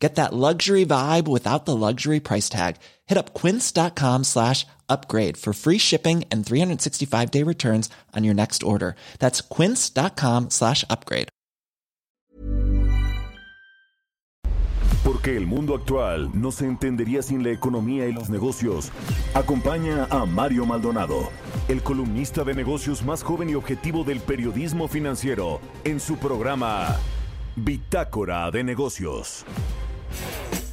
Get that luxury vibe without the luxury price tag. Hit up quince.com slash upgrade for free shipping and 365 day returns on your next order. That's quince.com slash upgrade. Porque el mundo actual no se entendería sin la economía y los negocios. Acompaña a Mario Maldonado, el columnista de negocios más joven y objetivo del periodismo financiero, en su programa Bitácora de Negocios. Thank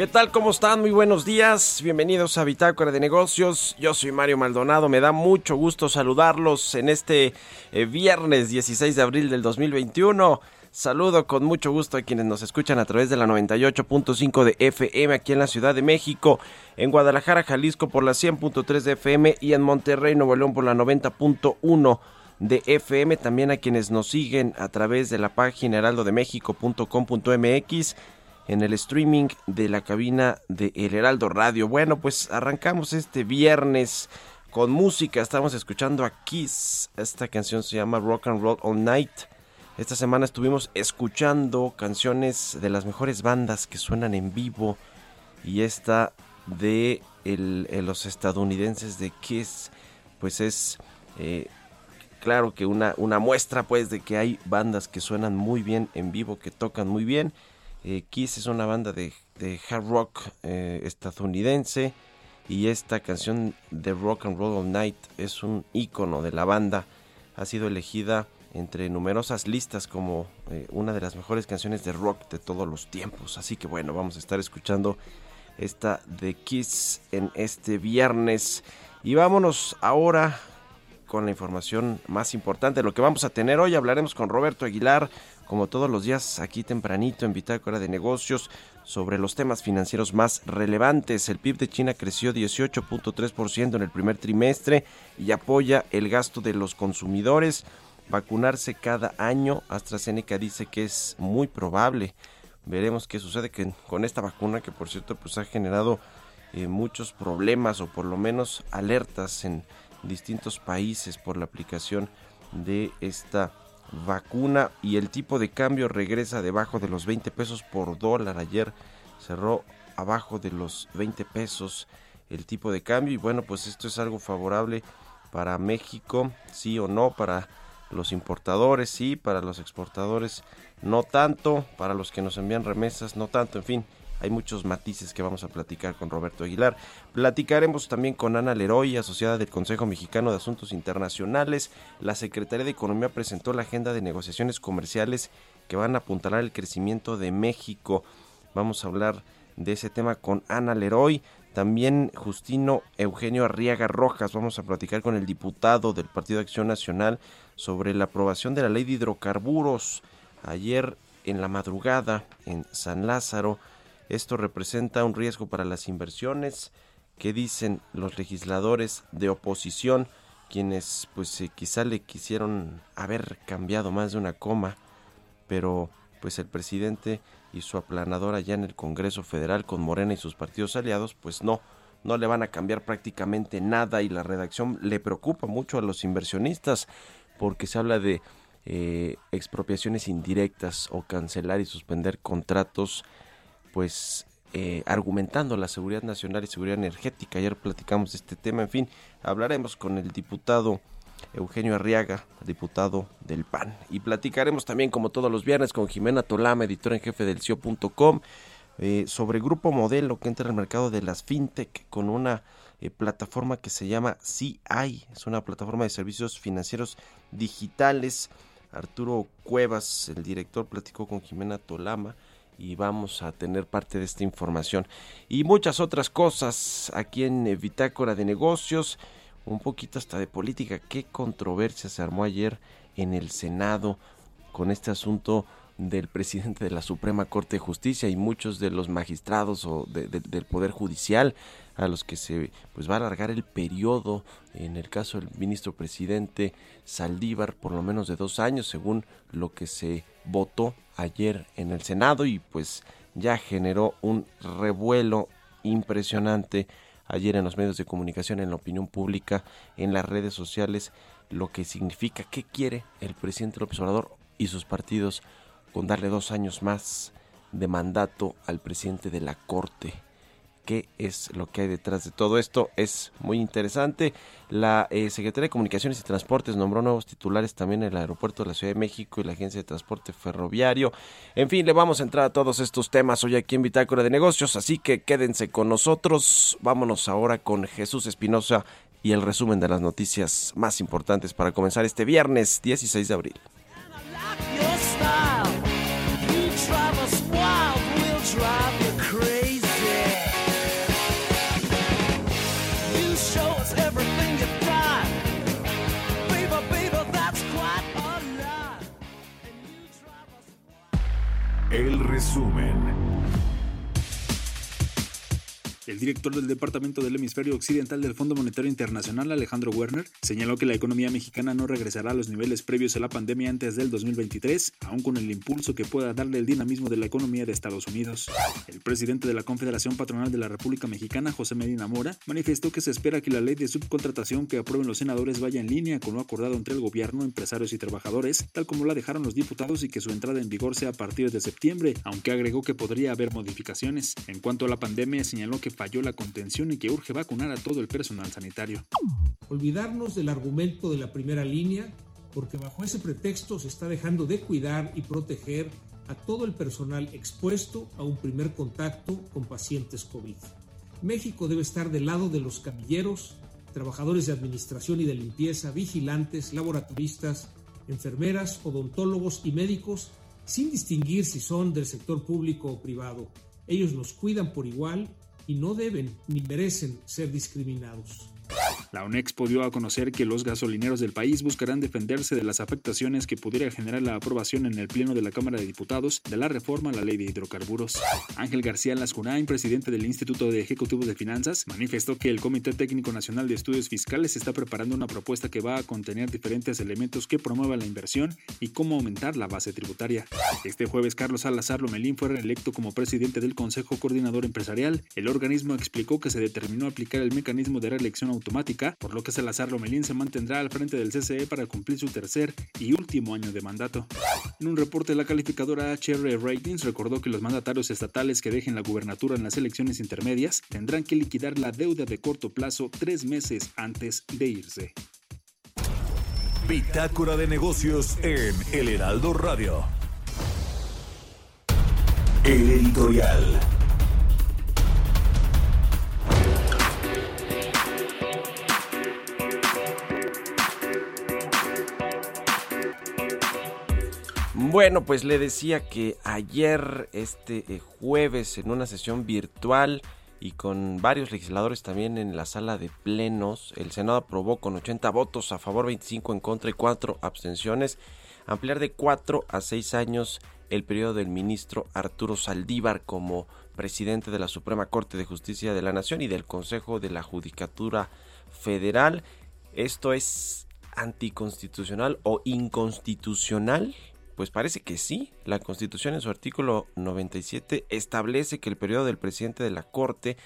¿Qué tal? ¿Cómo están? Muy buenos días. Bienvenidos a Bitácora de Negocios. Yo soy Mario Maldonado. Me da mucho gusto saludarlos en este eh, viernes 16 de abril del 2021. Saludo con mucho gusto a quienes nos escuchan a través de la 98.5 de FM aquí en la Ciudad de México, en Guadalajara, Jalisco por la 100.3 de FM y en Monterrey, Nuevo León por la 90.1 de FM, también a quienes nos siguen a través de la página heraldodemexico.com.mx en el streaming de la cabina de El Heraldo Radio. Bueno, pues arrancamos este viernes con música. Estamos escuchando a Kiss. Esta canción se llama Rock and Roll All Night. Esta semana estuvimos escuchando canciones de las mejores bandas que suenan en vivo. Y esta de eh, los estadounidenses de Kiss, pues es eh, claro que una, una muestra pues de que hay bandas que suenan muy bien en vivo, que tocan muy bien. Eh, Kiss es una banda de, hard rock eh, estadounidense y esta canción de Rock and Roll All Night es un icono de la banda. Ha sido elegida entre numerosas listas como eh, una de las mejores canciones de rock de todos los tiempos. Así que bueno, vamos a estar escuchando esta de Kiss en este viernes. Y vámonos ahora con la información más importante. Lo que vamos a tener hoy hablaremos con Roberto Aguilar, como todos los días aquí tempranito en Bitácora de Negocios, sobre los temas financieros más relevantes. El PIB de China creció 18.3% en el primer trimestre y apoya el gasto de los consumidores. Vacunarse cada año, AstraZeneca dice que es muy probable. Veremos qué sucede con esta vacuna que por cierto pues ha generado eh, muchos problemas o por lo menos alertas en distintos países por la aplicación de esta vacuna y el tipo de cambio regresa debajo de los 20 pesos por dólar. Ayer cerró abajo de los 20 pesos el tipo de cambio y bueno pues esto es algo favorable para México, sí o no, para los importadores, sí, para los exportadores, no tanto, para los que nos envían remesas, no tanto, en fin, hay muchos matices que vamos a platicar con Roberto Aguilar. Platicaremos también con Ana Leroy, asociada del Consejo Mexicano de Asuntos Internacionales. La Secretaría de Economía presentó la agenda de negociaciones comerciales que van a apuntalar el crecimiento de México. Vamos a hablar de ese tema con Ana Leroy. También Justino Eugenio Arriaga Rojas. Vamos a platicar con el diputado del Partido de Acción Nacional sobre la aprobación de la ley de hidrocarburos. Ayer en la madrugada en San Lázaro. Esto representa un riesgo para las inversiones. ¿Qué dicen los legisladores de oposición? Quienes pues eh, quizá le quisieron haber cambiado más de una coma. Pero pues el presidente y su aplanador allá en el Congreso Federal con Morena y sus partidos aliados, pues no, no le van a cambiar prácticamente nada y la redacción le preocupa mucho a los inversionistas porque se habla de eh, expropiaciones indirectas o cancelar y suspender contratos, pues eh, argumentando la seguridad nacional y seguridad energética. Ayer platicamos de este tema, en fin, hablaremos con el diputado Eugenio Arriaga, diputado del PAN. Y platicaremos también, como todos los viernes, con Jimena Tolama, editora en jefe del CIO.com, eh, sobre Grupo Modelo que entra al mercado de las fintech con una eh, plataforma que se llama CI. Es una plataforma de servicios financieros digitales. Arturo Cuevas, el director, platicó con Jimena Tolama y vamos a tener parte de esta información y muchas otras cosas aquí en Bitácora de Negocios un poquito hasta de política. Qué controversia se armó ayer en el Senado con este asunto del presidente de la Suprema Corte de Justicia y muchos de los magistrados o del Poder Judicial a los que se pues va a alargar el periodo en el caso del ministro presidente Saldívar por lo menos de dos años según lo que se votó ayer en el Senado y pues ya generó un revuelo impresionante ayer en los medios de comunicación, en la opinión pública, en las redes sociales, lo que significa qué quiere el presidente López Obrador y sus partidos con darle dos años más de mandato al presidente de la Corte qué es lo que hay detrás de todo esto. Es muy interesante. La eh, Secretaría de Comunicaciones y Transportes nombró nuevos titulares también en el aeropuerto de la Ciudad de México y la Agencia de Transporte Ferroviario. En fin, le vamos a entrar a todos estos temas hoy aquí en Bitácora de Negocios, así que quédense con nosotros. Vámonos ahora con Jesús Espinosa y el resumen de las noticias más importantes para comenzar este viernes 16 de abril. El director del Departamento del Hemisferio Occidental del Fondo Monetario Internacional, Alejandro Werner, señaló que la economía mexicana no regresará a los niveles previos a la pandemia antes del 2023, aun con el impulso que pueda darle el dinamismo de la economía de Estados Unidos. El presidente de la Confederación Patronal de la República Mexicana, José Medina Mora, manifestó que se espera que la ley de subcontratación que aprueben los senadores vaya en línea con lo acordado entre el gobierno, empresarios y trabajadores, tal como la dejaron los diputados y que su entrada en vigor sea a partir de septiembre, aunque agregó que podría haber modificaciones. En cuanto a la pandemia, señaló que falló la contención y que urge vacunar a todo el personal sanitario. Olvidarnos del argumento de la primera línea, porque bajo ese pretexto se está dejando de cuidar y proteger a todo el personal expuesto a un primer contacto con pacientes COVID. México debe estar del lado de los camilleros, trabajadores de administración y de limpieza, vigilantes, laboratoristas, enfermeras, odontólogos y médicos, sin distinguir si son del sector público o privado. Ellos nos cuidan por igual y no deben ni merecen ser discriminados. La UNEXPO dio a conocer que los gasolineros del país buscarán defenderse de las afectaciones que pudiera generar la aprobación en el Pleno de la Cámara de Diputados de la reforma a la ley de hidrocarburos. Ángel García Lascurain, presidente del Instituto de Ejecutivos de Finanzas, manifestó que el Comité Técnico Nacional de Estudios Fiscales está preparando una propuesta que va a contener diferentes elementos que promuevan la inversión y cómo aumentar la base tributaria. Este jueves, Carlos Salazar Lomelín fue reelecto como presidente del Consejo Coordinador Empresarial. El organismo explicó que se determinó aplicar el mecanismo de reelección automática por lo que Salazar Lomelín se mantendrá al frente del CCE para cumplir su tercer y último año de mandato. En un reporte, la calificadora HR Ratings recordó que los mandatarios estatales que dejen la gubernatura en las elecciones intermedias tendrán que liquidar la deuda de corto plazo tres meses antes de irse. Bitácora de negocios en El Heraldo Radio. El editorial. Bueno, pues le decía que ayer, este eh, jueves, en una sesión virtual y con varios legisladores también en la sala de plenos, el Senado aprobó con 80 votos a favor, 25 en contra y 4 abstenciones, ampliar de 4 a 6 años el periodo del ministro Arturo Saldívar como presidente de la Suprema Corte de Justicia de la Nación y del Consejo de la Judicatura Federal. Esto es anticonstitucional o inconstitucional pues parece que sí. La Constitución en su artículo 97 establece que el periodo del presidente de la Corte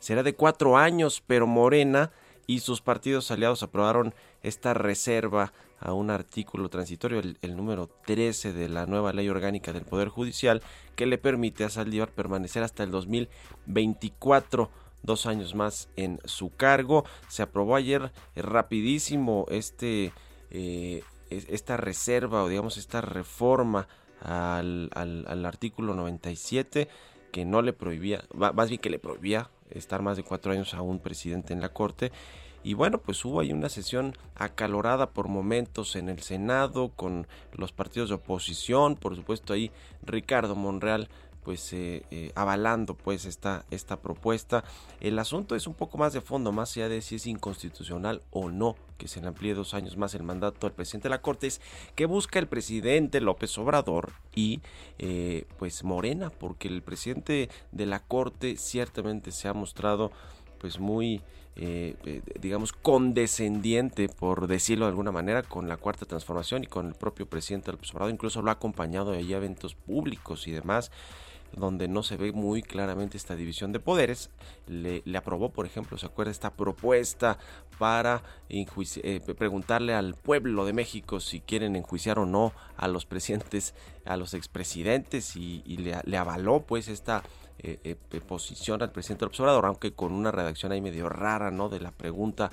será de cuatro años, pero Morena y sus partidos aliados aprobaron esta reserva a un artículo transitorio, el, número 13 de la nueva ley orgánica del Poder Judicial, que le permite a Saldívar permanecer hasta el 2024 dos años más en su cargo. Se aprobó ayer eh, rapidísimo este, eh, esta reserva o digamos esta reforma al, al, artículo 97 que no le prohibía, más bien que le prohibía estar más de cuatro años a un presidente en la corte. Y bueno, pues hubo ahí una sesión acalorada por momentos en el Senado con los partidos de oposición, por supuesto ahí Ricardo Monreal pues eh, eh, avalando pues esta, esta propuesta. El asunto es un poco más de fondo, más allá de si es inconstitucional o no que se le amplíe dos años más el mandato al presidente de la Corte, es que busca el presidente López Obrador y eh, pues Morena, porque el presidente de la Corte ciertamente se ha mostrado pues muy digamos condescendiente por decirlo de alguna manera con la cuarta transformación y con el propio presidente López Obrador incluso lo ha acompañado ahí a eventos públicos y demás donde no se ve muy claramente esta división de poderes. Le, aprobó, por ejemplo, ¿se acuerda esta propuesta para eh, preguntarle al pueblo de México si quieren enjuiciar o no a los presidentes, a los expresidentes y, le, avaló pues esta eh, eh, posición al presidente observador, aunque con una redacción ahí medio rara, ¿no? De la pregunta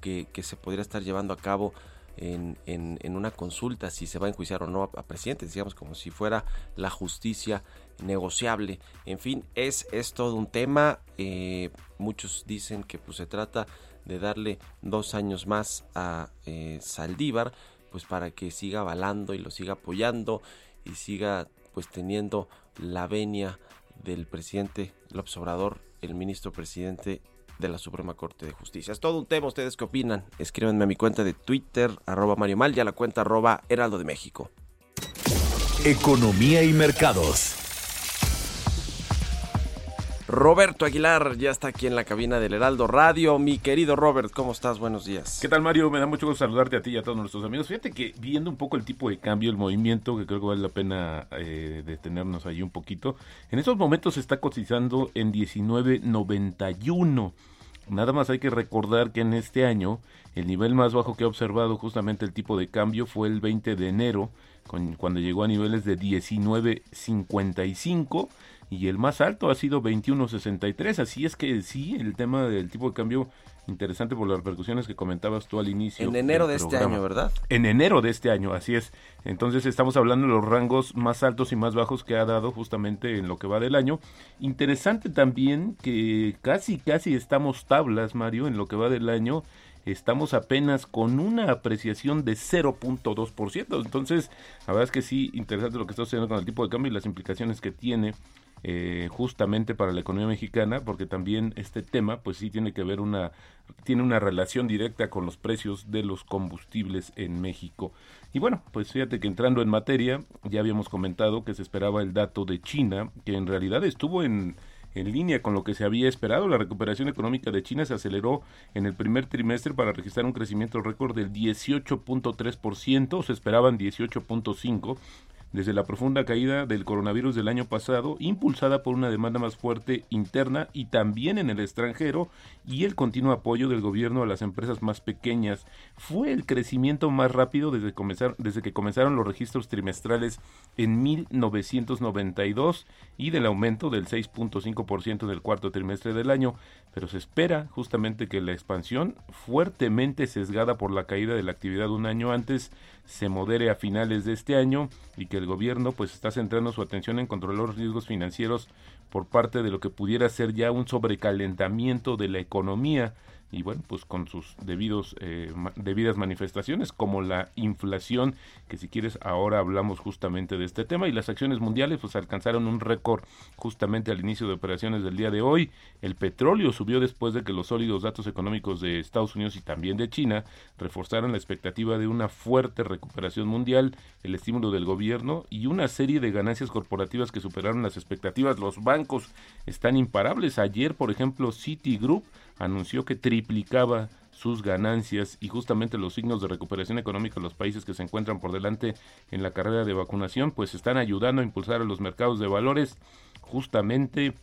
que, se podría estar llevando a cabo en, en, una consulta si se va a enjuiciar o no a, presidentes, digamos como si fuera la justicia negociable. En fin, es, es todo un tema. Eh, muchos dicen que pues se trata de darle dos años más a eh, Saldívar, pues para que siga avalando y lo siga apoyando y siga pues teniendo la venia del presidente López Obrador, el ministro presidente de la Suprema Corte de Justicia. Es todo un tema, ¿ustedes qué opinan? Escríbanme a mi cuenta de Twitter, arroba Mario Mal, y a la cuenta arroba Heraldo de México. Economía y mercados. Roberto Aguilar ya está aquí en la cabina del Heraldo Radio. Mi querido Robert, ¿cómo estás? Buenos días. ¿Qué tal, Mario? Me da mucho gusto saludarte a ti y a todos nuestros amigos. Fíjate que viendo un poco el tipo de cambio, el movimiento, que creo que vale la pena eh, detenernos ahí un poquito. En estos momentos se está cotizando en 19.91. Nada más hay que recordar que en este año el nivel más bajo que ha observado justamente el tipo de cambio fue el 20 de enero, cuando llegó a niveles de 19.55 y el más alto ha sido 21.63. Así es que sí, el tema del tipo de cambio interesante por las repercusiones que comentabas tú al inicio. En enero de este año, ¿verdad? En enero de este año, así es. Entonces estamos hablando de los rangos más altos y más bajos que ha dado justamente en lo que va del año. Interesante también que casi, casi estamos tablas, Mario, en lo que va del año. Estamos apenas con una apreciación de 0.2%. Entonces, la verdad es que sí, interesante lo que está sucediendo con el tipo de cambio y las implicaciones que tiene eh, justamente para la economía mexicana, porque también este tema, pues sí tiene que ver una, tiene una relación directa con los precios de los combustibles en México. Y bueno, pues fíjate que entrando en materia, ya habíamos comentado que se esperaba el dato de China, que en realidad estuvo en, en línea con lo que se había esperado. La recuperación económica de China se aceleró en el primer trimestre para registrar un crecimiento récord del 18.3%, se esperaban 18.5%, desde la profunda caída del coronavirus del año pasado, impulsada por una demanda más fuerte interna y también en el extranjero, y el continuo apoyo del gobierno a las empresas más pequeñas. Fue el crecimiento más rápido desde, comenzar, desde que comenzaron los registros trimestrales en 1992 y del aumento del 6.5% del cuarto trimestre del año, pero se espera justamente que la expansión, fuertemente sesgada por la caída de la actividad un año antes, se modere a finales de este año y que el gobierno pues está centrando su atención en controlar los riesgos financieros por parte de lo que pudiera ser ya un sobrecalentamiento de la economía y bueno, pues con sus debidos eh, debidas manifestaciones como la inflación, que si quieres ahora hablamos justamente de este tema y las acciones mundiales pues alcanzaron un récord justamente al inicio de operaciones del día de hoy. El petróleo subió después de que los sólidos datos económicos de Estados Unidos y también de China reforzaron la expectativa de una fuerte recuperación mundial, el estímulo del gobierno y una serie de ganancias corporativas que superaron las expectativas. Los bancos están imparables. Ayer, por ejemplo, Citigroup anunció que triplicaba sus ganancias y justamente los signos de recuperación económica en los países que se encuentran por delante en la carrera de vacunación pues están ayudando a impulsar a los mercados de valores justamente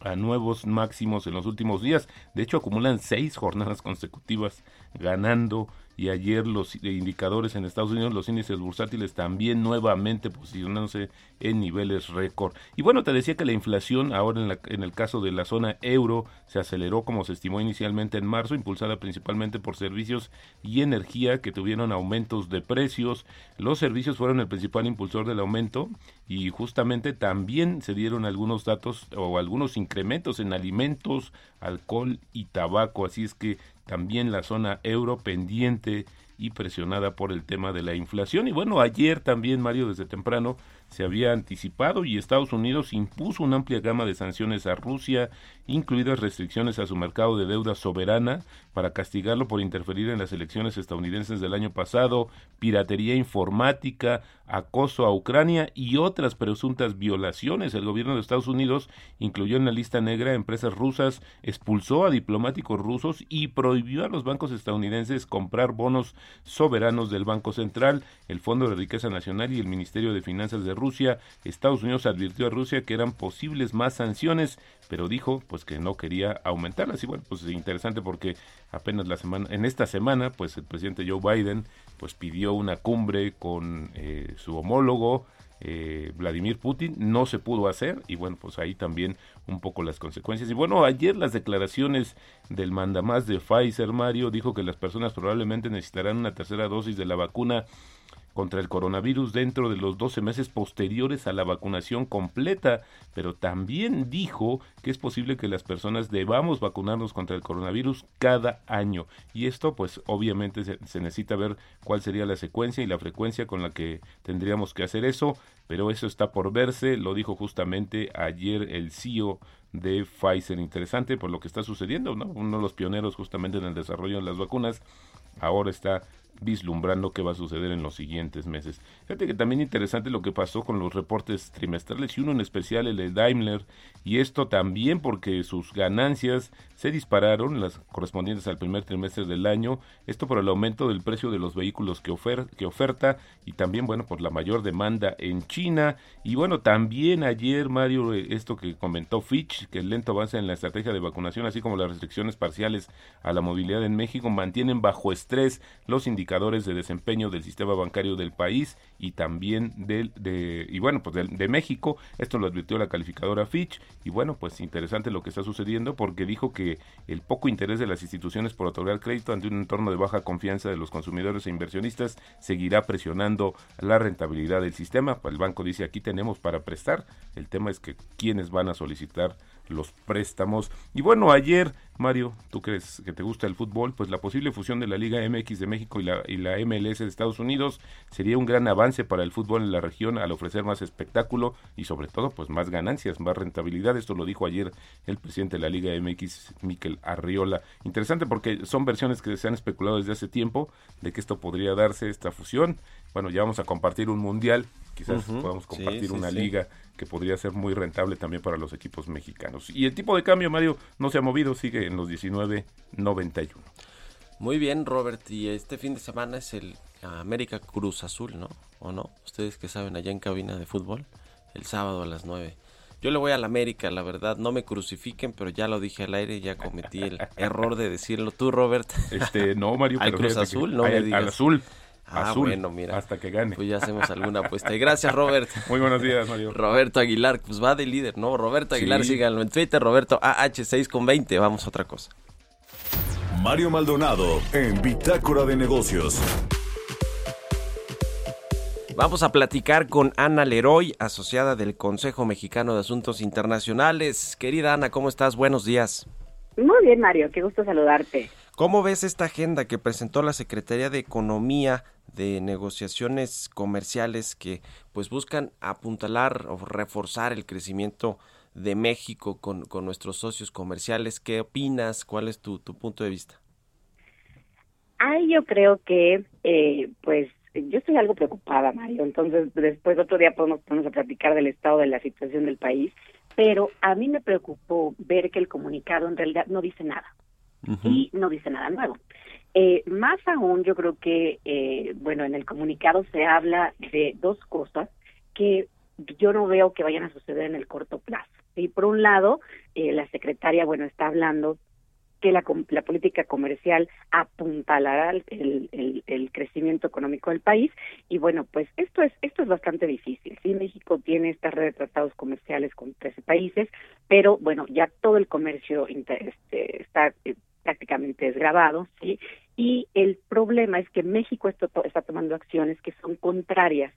a nuevos máximos en los últimos días. De hecho, acumulan seis jornadas consecutivas ganando y ayer los indicadores en Estados Unidos, los índices bursátiles también nuevamente posicionándose en niveles récord. Y bueno, te decía que la inflación ahora en, en, el caso de la zona euro se aceleró como se estimó inicialmente en marzo, impulsada principalmente por servicios y energía que tuvieron aumentos de precios. Los servicios fueron el principal impulsor del aumento y justamente también se dieron algunos datos o algunos incrementos en alimentos, alcohol y tabaco. Así es que también la zona euro pendiente y presionada por el tema de la inflación. Y bueno, ayer también, Mario, desde temprano se había anticipado y Estados Unidos impuso una amplia gama de sanciones a Rusia, incluidas restricciones a su mercado de deuda soberana para castigarlo por interferir en las elecciones estadounidenses del año pasado, piratería informática, acoso a Ucrania y otras presuntas violaciones. El gobierno de Estados Unidos incluyó en la lista negra empresas rusas, expulsó a diplomáticos rusos y prohibió a los bancos estadounidenses comprar bonos soberanos del Banco Central, el Fondo de Riqueza Nacional y el Ministerio de Finanzas de Rusia. Estados Unidos advirtió a Rusia que eran posibles más sanciones, pero dijo pues que no quería aumentarlas. Y bueno, pues es interesante porque apenas la semana, en esta semana, pues el presidente Joe Biden pues pidió una cumbre con eh, su homólogo eh, Vladimir Putin, no se pudo hacer y bueno, pues ahí también un poco las consecuencias. Y bueno, ayer las declaraciones del mandamás de Pfizer, Mario, dijo que las personas probablemente necesitarán una tercera dosis de la vacuna contra el coronavirus dentro de los 12 meses posteriores a la vacunación completa, pero también dijo que es posible que las personas debamos vacunarnos contra el coronavirus cada año. Y esto pues obviamente se, necesita ver cuál sería la secuencia y la frecuencia con la que tendríamos que hacer eso, pero eso está por verse, lo dijo justamente ayer el CEO de Pfizer. Interesante por lo que está sucediendo, ¿no? Uno de los pioneros justamente en el desarrollo de las vacunas ahora está vislumbrando qué va a suceder en los siguientes meses. Fíjate que también interesante lo que pasó con los reportes trimestrales y uno en especial el de Daimler y esto también porque sus ganancias se dispararon las correspondientes al primer trimestre del año, esto por el aumento del precio de los vehículos que, que oferta y también bueno por la mayor demanda en China y bueno también ayer Mario eh, esto que comentó Fitch que el lento avance en la estrategia de vacunación así como las restricciones parciales a la movilidad en México mantienen bajo estrés los indicadores de desempeño del sistema bancario del país y también del de y bueno pues de, de México esto lo advirtió la calificadora Fitch y bueno pues interesante lo que está sucediendo porque dijo que el poco interés de las instituciones por otorgar crédito ante un entorno de baja confianza de los consumidores e inversionistas seguirá presionando la rentabilidad del sistema. El banco dice aquí tenemos para prestar. El tema es que quiénes van a solicitar los préstamos. Y bueno, ayer, Mario, tú crees que te gusta el fútbol, pues la posible fusión de la Liga MX de México y la, y la MLS de Estados Unidos sería un gran avance para el fútbol en la región al ofrecer más espectáculo y sobre todo pues más ganancias, más rentabilidad. Esto lo dijo ayer el presidente de la Liga MX, Miquel Arriola. Interesante porque son versiones que se han especulado desde hace tiempo de que esto podría darse, esta fusión. Bueno, ya vamos a compartir un mundial, quizás podamos compartir Sí, sí, una sí. liga que podría ser muy rentable también para los equipos mexicanos. Y el tipo de cambio, Mario, no se ha movido, sigue en los 19.91. Muy bien, Robert. Y este fin de semana es el América Cruz Azul, ¿no? ¿O no? Ustedes que saben allá en cabina de fútbol, el sábado a las 9. Yo le voy al América, la verdad. No me crucifiquen, pero ya lo dije al aire, ya cometí el error de decirlo. ¿Tú, Robert? Este, no, Mario, ¿Al Cruz que- Azul? No al, me al azul. Ah, azul, bueno, mira. hasta que gane. Pues ya hacemos alguna apuesta. Y gracias, Robert. Muy buenos días, Mario. Roberto Aguilar, pues va de líder, ¿no? Roberto Aguilar, Sí. síganlo en Twitter, Roberto AH6 con 20. Vamos a otra cosa. Mario Maldonado en Bitácora de Negocios. Vamos a platicar con Ana Leroy, asociada del Consejo Mexicano de Asuntos Internacionales. Querida Ana, ¿cómo estás? Buenos días. Muy bien, Mario, qué gusto saludarte. ¿Cómo ves esta agenda que presentó la Secretaría de Economía de negociaciones comerciales que pues buscan apuntalar o reforzar el crecimiento de México con, con nuestros socios comerciales? ¿Qué opinas? ¿Cuál es tu, tu punto de vista? Ay, yo creo que, eh, pues, yo estoy algo preocupada, Mario. Entonces, después otro día podemos ponernos a platicar del estado de la situación del país. Pero a mí me preocupó ver que el comunicado en realidad no dice nada. Y no dice nada nuevo. Eh, más aún, yo creo que, eh, bueno, en el comunicado se habla de dos cosas que yo no veo que vayan a suceder en el corto plazo. Y por un lado, eh, la secretaria, bueno, está hablando que la, la política comercial apuntalará el, crecimiento económico del país y bueno pues esto es esto es bastante difícil sí México tiene esta red de tratados comerciales con 13 países pero bueno ya todo el comercio inter- este, está prácticamente desgrabado sí y el problema es que México esto to- está tomando acciones que son contrarias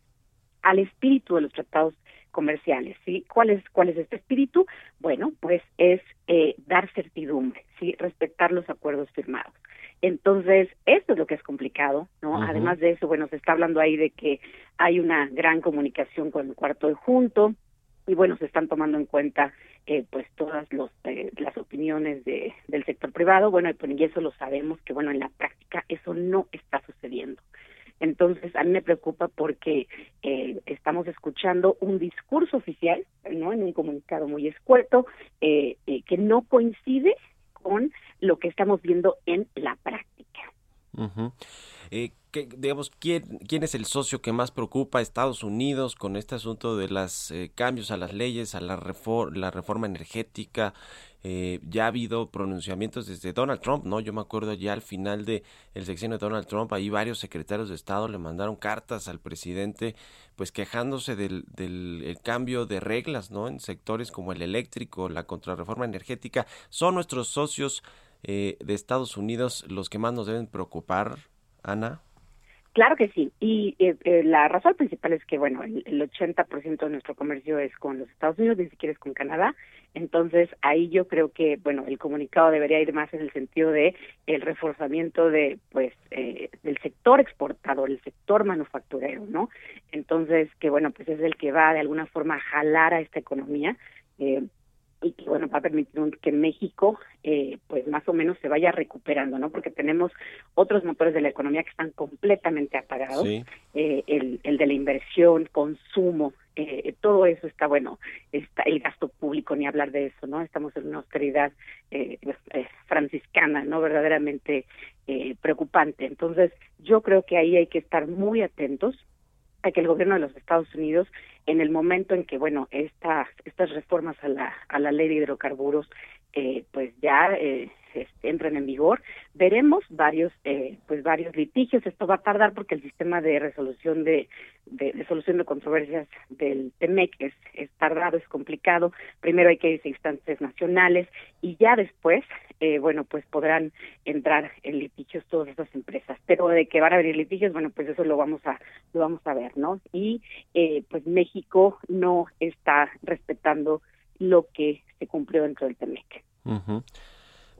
al espíritu de los tratados comerciales, ¿sí? ¿Cuál es, cuál es este espíritu? Bueno, pues es eh, dar certidumbre, ¿sí? Respetar los acuerdos firmados. Entonces, esto es lo que es complicado, ¿no? Además de eso, bueno, se está hablando ahí de que hay una gran comunicación con el cuarto de junto, y bueno, se están tomando en cuenta eh, pues todas los, eh, las opiniones de, del sector privado, bueno, y, pues, y eso lo sabemos que bueno, en la práctica eso no está sucediendo. Entonces, a mí me preocupa porque eh, estamos escuchando un discurso oficial, ¿no? En un comunicado muy escueto, eh, eh, que no coincide con lo que estamos viendo en la práctica. Eh, ¿qué- digamos, ¿quién, ¿quién es el socio que más preocupa a Estados Unidos con este asunto de los cambios a las leyes, a la, refor- la reforma energética? Eh, ya ha habido pronunciamientos desde Donald Trump, ¿no? Yo me acuerdo ya al final de el sexenio de Donald Trump, ahí varios secretarios de Estado le mandaron cartas al presidente, pues quejándose del, del el cambio de reglas, ¿no? En sectores como el eléctrico, la contrarreforma energética. ¿Son nuestros socios eh, de Estados Unidos los que más nos deben preocupar, Ana? Claro que sí. Y eh, eh, la razón principal es que, bueno, el, el 80% de nuestro comercio es con los Estados Unidos, ni siquiera es con Canadá. Entonces, ahí yo creo que, bueno, el comunicado debería ir más en el sentido de el reforzamiento de, pues, eh, del sector exportador, el sector manufacturero, ¿no? Entonces, que, bueno, pues es el que va de alguna forma a jalar a esta economía. Eh, y que bueno va a permitir que México eh, pues más o menos se vaya recuperando no porque tenemos otros motores de la economía que están completamente apagados Sí. eh, el, el de la inversión consumo eh, todo eso está bueno está el gasto público ni hablar de eso no estamos en una austeridad eh, eh, franciscana no verdaderamente eh, preocupante. Entonces yo creo que ahí hay que estar muy atentos a que el gobierno de los Estados Unidos en el momento en que bueno estas estas reformas a la a la ley de hidrocarburos eh, pues ya eh, este, entren en vigor. Veremos varios eh, pues varios litigios. Esto va a tardar porque el sistema de resolución de, de, de solución de controversias del TEMEC es, es tardado es complicado. Primero hay que irse a instancias nacionales y ya después eh, bueno pues podrán entrar en litigios todas esas empresas. Pero de que van a haber litigios bueno pues eso lo vamos a lo vamos a ver no y eh, pues México no está respetando lo que se cumplió dentro del TEMEC. Ujú.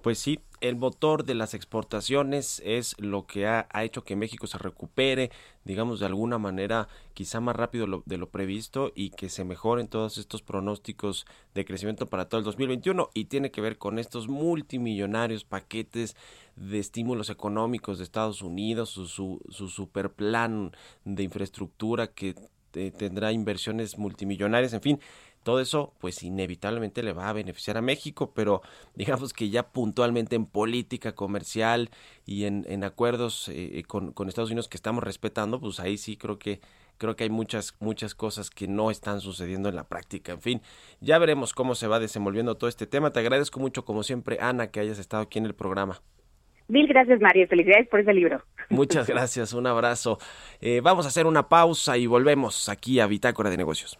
Pues sí, el motor de las exportaciones es lo que ha, hecho que México se recupere, digamos, de alguna manera quizá más rápido lo- de lo previsto y que se mejoren todos estos pronósticos de crecimiento para todo el 2021 y tiene que ver con estos multimillonarios paquetes de estímulos económicos de Estados Unidos, su, su, su super plan de infraestructura que eh, tendrá inversiones multimillonarias, en fin, todo eso pues inevitablemente le va a beneficiar a México, pero digamos que ya puntualmente en política comercial y en, en acuerdos eh, con, con Estados Unidos que estamos respetando, pues ahí sí creo que creo que hay muchas muchas cosas que no están sucediendo en la práctica. En fin, ya veremos cómo se va desenvolviendo todo este tema. Te agradezco mucho como siempre Ana que hayas estado aquí en el programa. Mil gracias, María. Felicidades por ese libro. Muchas gracias, un abrazo. Eh, vamos a hacer una pausa y volvemos aquí a Bitácora de Negocios.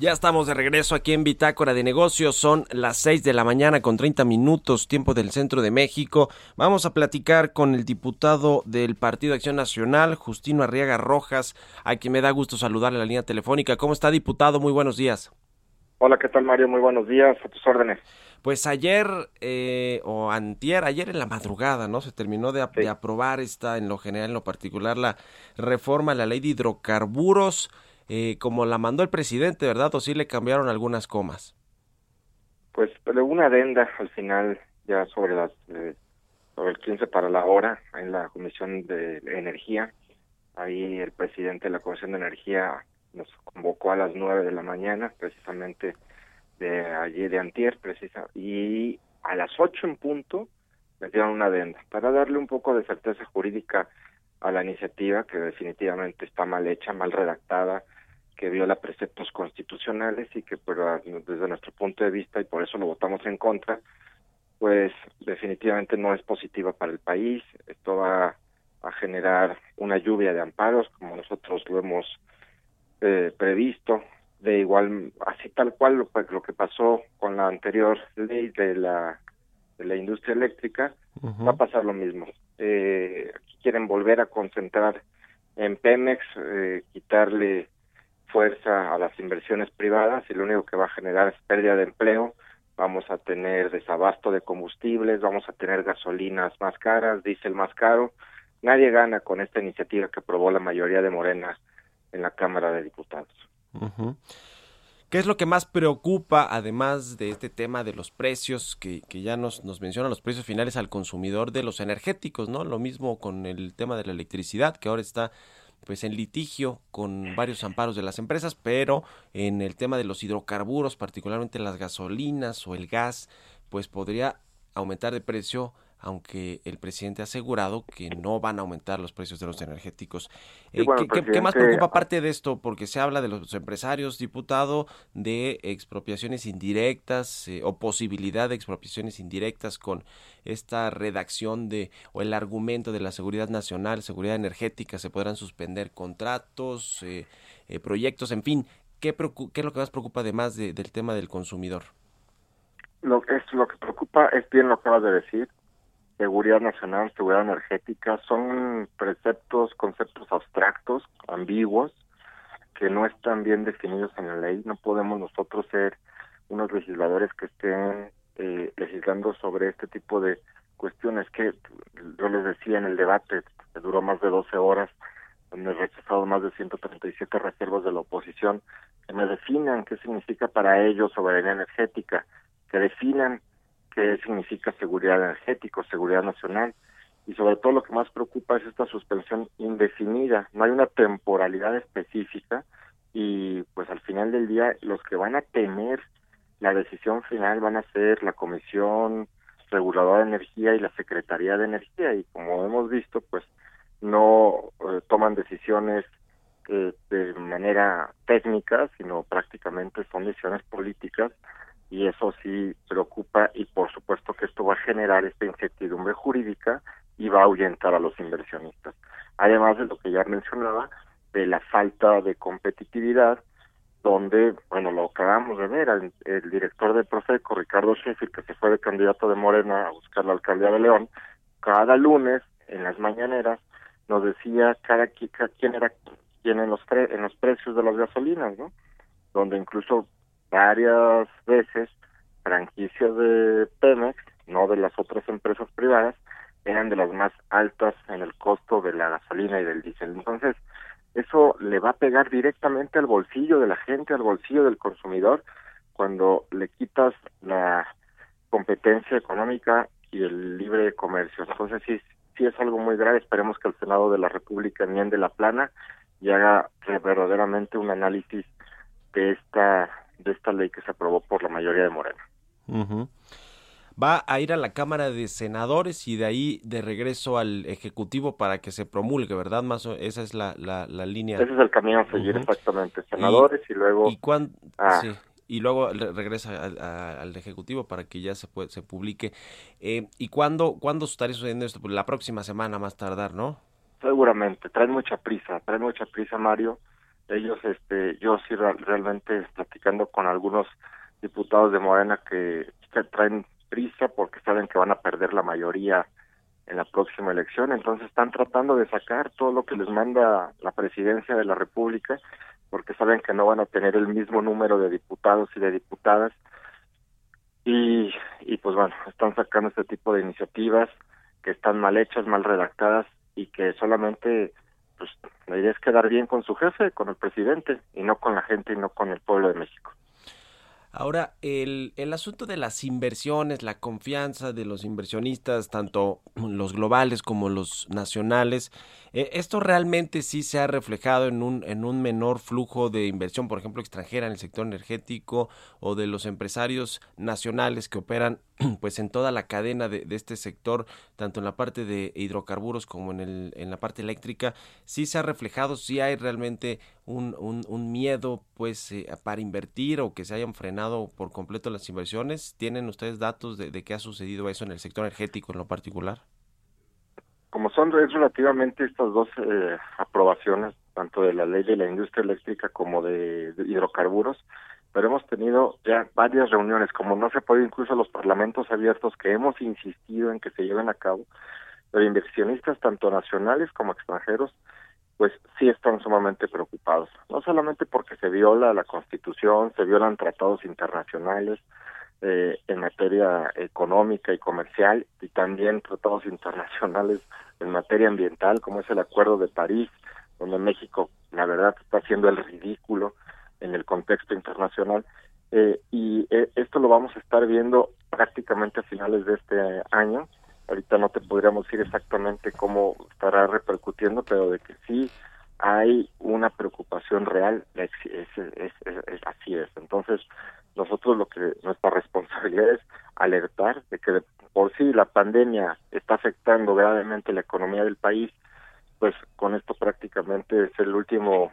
Ya estamos de regreso aquí en Bitácora de Negocios. Son las 6 de la mañana con 30 minutos, tiempo del centro de México. Vamos a platicar con el diputado del Partido Acción Nacional, Justino Arriaga Rojas, a quien me da gusto saludarle en la línea telefónica. ¿Cómo está, diputado? Muy buenos días. Hola, ¿qué tal Mario? Muy buenos días, a tus órdenes. Pues ayer eh, o antier, ayer en la madrugada, ¿no? Se terminó de, de, aprobar esta, en lo general, en lo particular, la reforma a la ley de hidrocarburos, eh, como la mandó el presidente, ¿verdad? ¿O sí le cambiaron algunas comas? Pues pero una adenda al final, ya sobre las eh, sobre el 15 para la hora, en la Comisión de Energía. Ahí el presidente de la Comisión de Energía nos convocó a las 9 de la mañana, precisamente de ayer de antier, precisa, y a las 8 en punto me dieron una adenda para darle un poco de certeza jurídica a la iniciativa que definitivamente está mal hecha, mal redactada, que viola preceptos constitucionales y que pero desde nuestro punto de vista y por eso lo votamos en contra, pues definitivamente no es positiva para el país. Esto va a generar una lluvia de amparos como nosotros lo hemos eh, previsto. De igual así tal cual lo, lo, que pasó con la anterior ley de la de la industria eléctrica va a pasar lo mismo. Eh, quieren volver a concentrar en Pemex eh, quitarle fuerza a las inversiones privadas y lo único que va a generar es pérdida de empleo. Vamos a tener desabasto de combustibles vamos a tener gasolinas más caras diésel más caro. Nadie gana con esta iniciativa que aprobó la mayoría de Morena en la Cámara de Diputados. ¿Qué es lo que más preocupa, además de este tema de los precios, que, ya nos, nos mencionan los precios finales al consumidor de los energéticos, ¿no? Lo mismo con el tema de la electricidad, que ahora está pues en litigio con varios amparos de las empresas, pero en el tema de los hidrocarburos, particularmente las gasolinas o el gas, pues podría aumentar de precio aunque el presidente ha asegurado que no van a aumentar los precios de los energéticos. Eh, ¿qué, ¿qué, más preocupa aparte de esto? Porque se habla de los empresarios, diputado, de expropiaciones indirectas eh, o posibilidad de expropiaciones indirectas con esta redacción de o el argumento de la seguridad nacional, seguridad energética, se podrán suspender contratos, eh, proyectos, en fin. ¿Qué, ¿Qué, es lo que más preocupa además de, del tema del consumidor? Lo, es, lo que preocupa es bien lo que acabas de decir, seguridad nacional, seguridad energética, son preceptos, conceptos abstractos, ambiguos, que no están bien definidos en la ley. No podemos nosotros ser unos legisladores que estén eh, legislando sobre este tipo de cuestiones que yo les decía en el debate, que duró más de 12 horas, donde he rechazado más de 137 reservas de la oposición, que me definan qué significa para ellos soberanía energética, que definan qué significa seguridad energética, seguridad nacional, y sobre todo lo que más preocupa es esta suspensión indefinida, no hay una temporalidad específica y pues al final del día los que van a tener la decisión final van a ser la Comisión Reguladora de Energía y la Secretaría de Energía y como hemos visto pues no eh, toman decisiones eh, de manera técnica sino prácticamente son decisiones políticas y eso sí preocupa y por supuesto que esto va a generar esta incertidumbre jurídica y va a ahuyentar a los inversionistas. Además de lo que ya mencionaba, de la falta de competitividad, donde, bueno, lo acabamos de ver, el, director de Profeco, Ricardo Sheffield, que se fue de candidato de Morena a buscar la alcaldía de León, cada lunes en las mañaneras nos decía cada, quién era quién en los, en los precios de las gasolinas, ¿no? Donde incluso varias veces franquicias de Pemex, no de las otras empresas privadas, eran de las más altas en el costo de la gasolina y del diésel. Entonces, eso le va a pegar directamente al bolsillo de la gente, al bolsillo del consumidor, cuando le quitas la competencia económica y el libre comercio. Entonces, sí, sí es algo muy grave. Esperemos que el Senado de la República enmiende la plana y haga verdaderamente un análisis de esta de esta ley que se aprobó por la mayoría de Morena. Va a ir a la Cámara de Senadores y de ahí de regreso al Ejecutivo para que se promulgue, ¿verdad? Más esa es la, la, línea. Ese es el camino a seguir exactamente. Senadores y, luego... Y, ah. y luego regresa al, Ejecutivo para que ya se, se publique. Eh, ¿Y cuándo, cuándo estaría sucediendo esto? Pues la próxima semana más tardar, ¿no? Seguramente. Traen mucha prisa, traen mucha prisa, Mario ellos este yo sí realmente platicando con algunos diputados de Morena que, traen prisa porque saben que van a perder la mayoría en la próxima elección, entonces están tratando de sacar todo lo que les manda la presidencia de la República porque saben que no van a tener el mismo número de diputados y de diputadas. Y, y pues bueno, están sacando este tipo de iniciativas que están mal hechas, mal redactadas y que solamente pues la idea es quedar bien con su jefe, con el presidente y no con la gente y no con el pueblo de México. Ahora, el, el asunto de las inversiones, la confianza de los inversionistas, tanto los globales como los nacionales, eh, ¿esto realmente sí se ha reflejado en un, en un menor flujo de inversión, por ejemplo, extranjera en el sector energético o de los empresarios nacionales que operan pues en toda la cadena de, este sector, tanto en la parte de hidrocarburos como en, el, en la parte eléctrica? ¿Sí se ha reflejado, sí hay realmente un, un, un miedo pues eh, para invertir o que se hayan frenado por completo las inversiones? ¿Tienen ustedes datos de, qué ha sucedido eso en el sector energético en lo particular? Como son es relativamente estas dos eh, aprobaciones, tanto de la ley de la industria eléctrica como de hidrocarburos, pero hemos tenido ya varias reuniones, como no se puede incluso los parlamentos abiertos que hemos insistido en que se lleven a cabo, pero inversionistas tanto nacionales como extranjeros, pues sí están sumamente preocupados, no solamente porque se viola la Constitución, se violan tratados internacionales eh, en materia económica y comercial y también tratados internacionales en materia ambiental, como es el Acuerdo de París, donde México, la verdad, está haciendo el ridículo en el contexto internacional. Eh, y eh, esto lo vamos a estar viendo prácticamente a finales de este año. Ahorita no te podríamos decir exactamente cómo estará repercutiendo, pero de que sí hay una preocupación real, es, es, así es. Entonces, nosotros lo que nuestra responsabilidad es alertar de que de por sí la pandemia está afectando gravemente la economía del país, pues con esto prácticamente es el último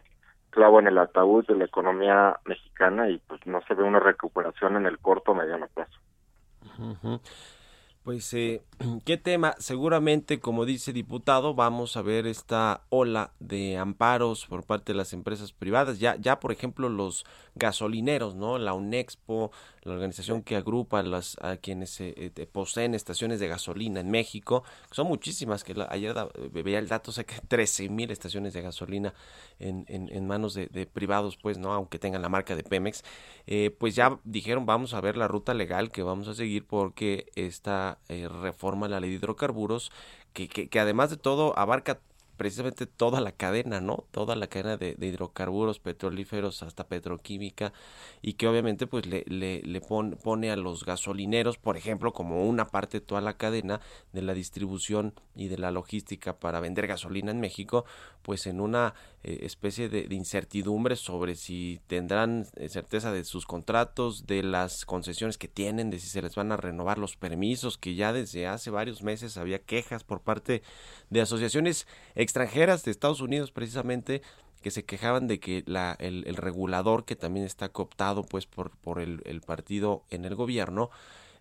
clavo en el ataúd de la economía mexicana y pues no se ve una recuperación en el corto o mediano plazo. Pues, eh, ¿qué tema? Seguramente, como dice diputado, vamos a ver esta ola de amparos por parte de las empresas privadas. Ya, ya por ejemplo, los gasolineros, ¿no? La UNEXPO, la organización que agrupa las, a quienes eh, poseen estaciones de gasolina en México, son muchísimas, que la, ayer veía el dato, o sea que 13 mil estaciones de gasolina en, en, en manos de, de, privados, pues, ¿no? Aunque tengan la marca de Pemex, eh, pues ya dijeron, vamos a ver la ruta legal que vamos a seguir porque esta eh, reforma a la ley de hidrocarburos, que, que, que además de todo abarca precisamente toda la cadena, ¿no? Toda la cadena de, hidrocarburos petrolíferos hasta petroquímica y que obviamente pues le, le, le pon, pone a los gasolineros, por ejemplo, como una parte de toda la cadena de la distribución y de la logística para vender gasolina en México, pues en una especie de, incertidumbre sobre si tendrán eh, certeza de sus contratos, de las concesiones que tienen, de si se les van a renovar los permisos, que ya desde hace varios meses había quejas por parte de asociaciones extranjeras de Estados Unidos precisamente que se quejaban de que el, regulador que también está cooptado pues por, el partido en el gobierno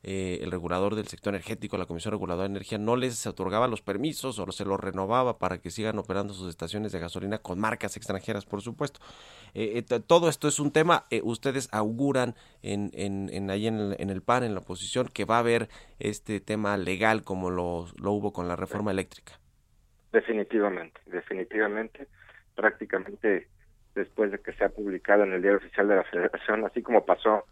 eh, el regulador del sector energético, la Comisión Reguladora de Energía, no les otorgaba los permisos o se los renovaba para que sigan operando sus estaciones de gasolina con marcas extranjeras, por supuesto. Eh, eh, todo esto es un tema, eh, ustedes auguran en, en, en ahí en el, en el, PAN, en la oposición, que va a haber este tema legal como lo, lo hubo con la reforma eléctrica. Definitivamente, definitivamente, prácticamente después de que se ha publicado en el Diario Oficial de la Federación, así como pasó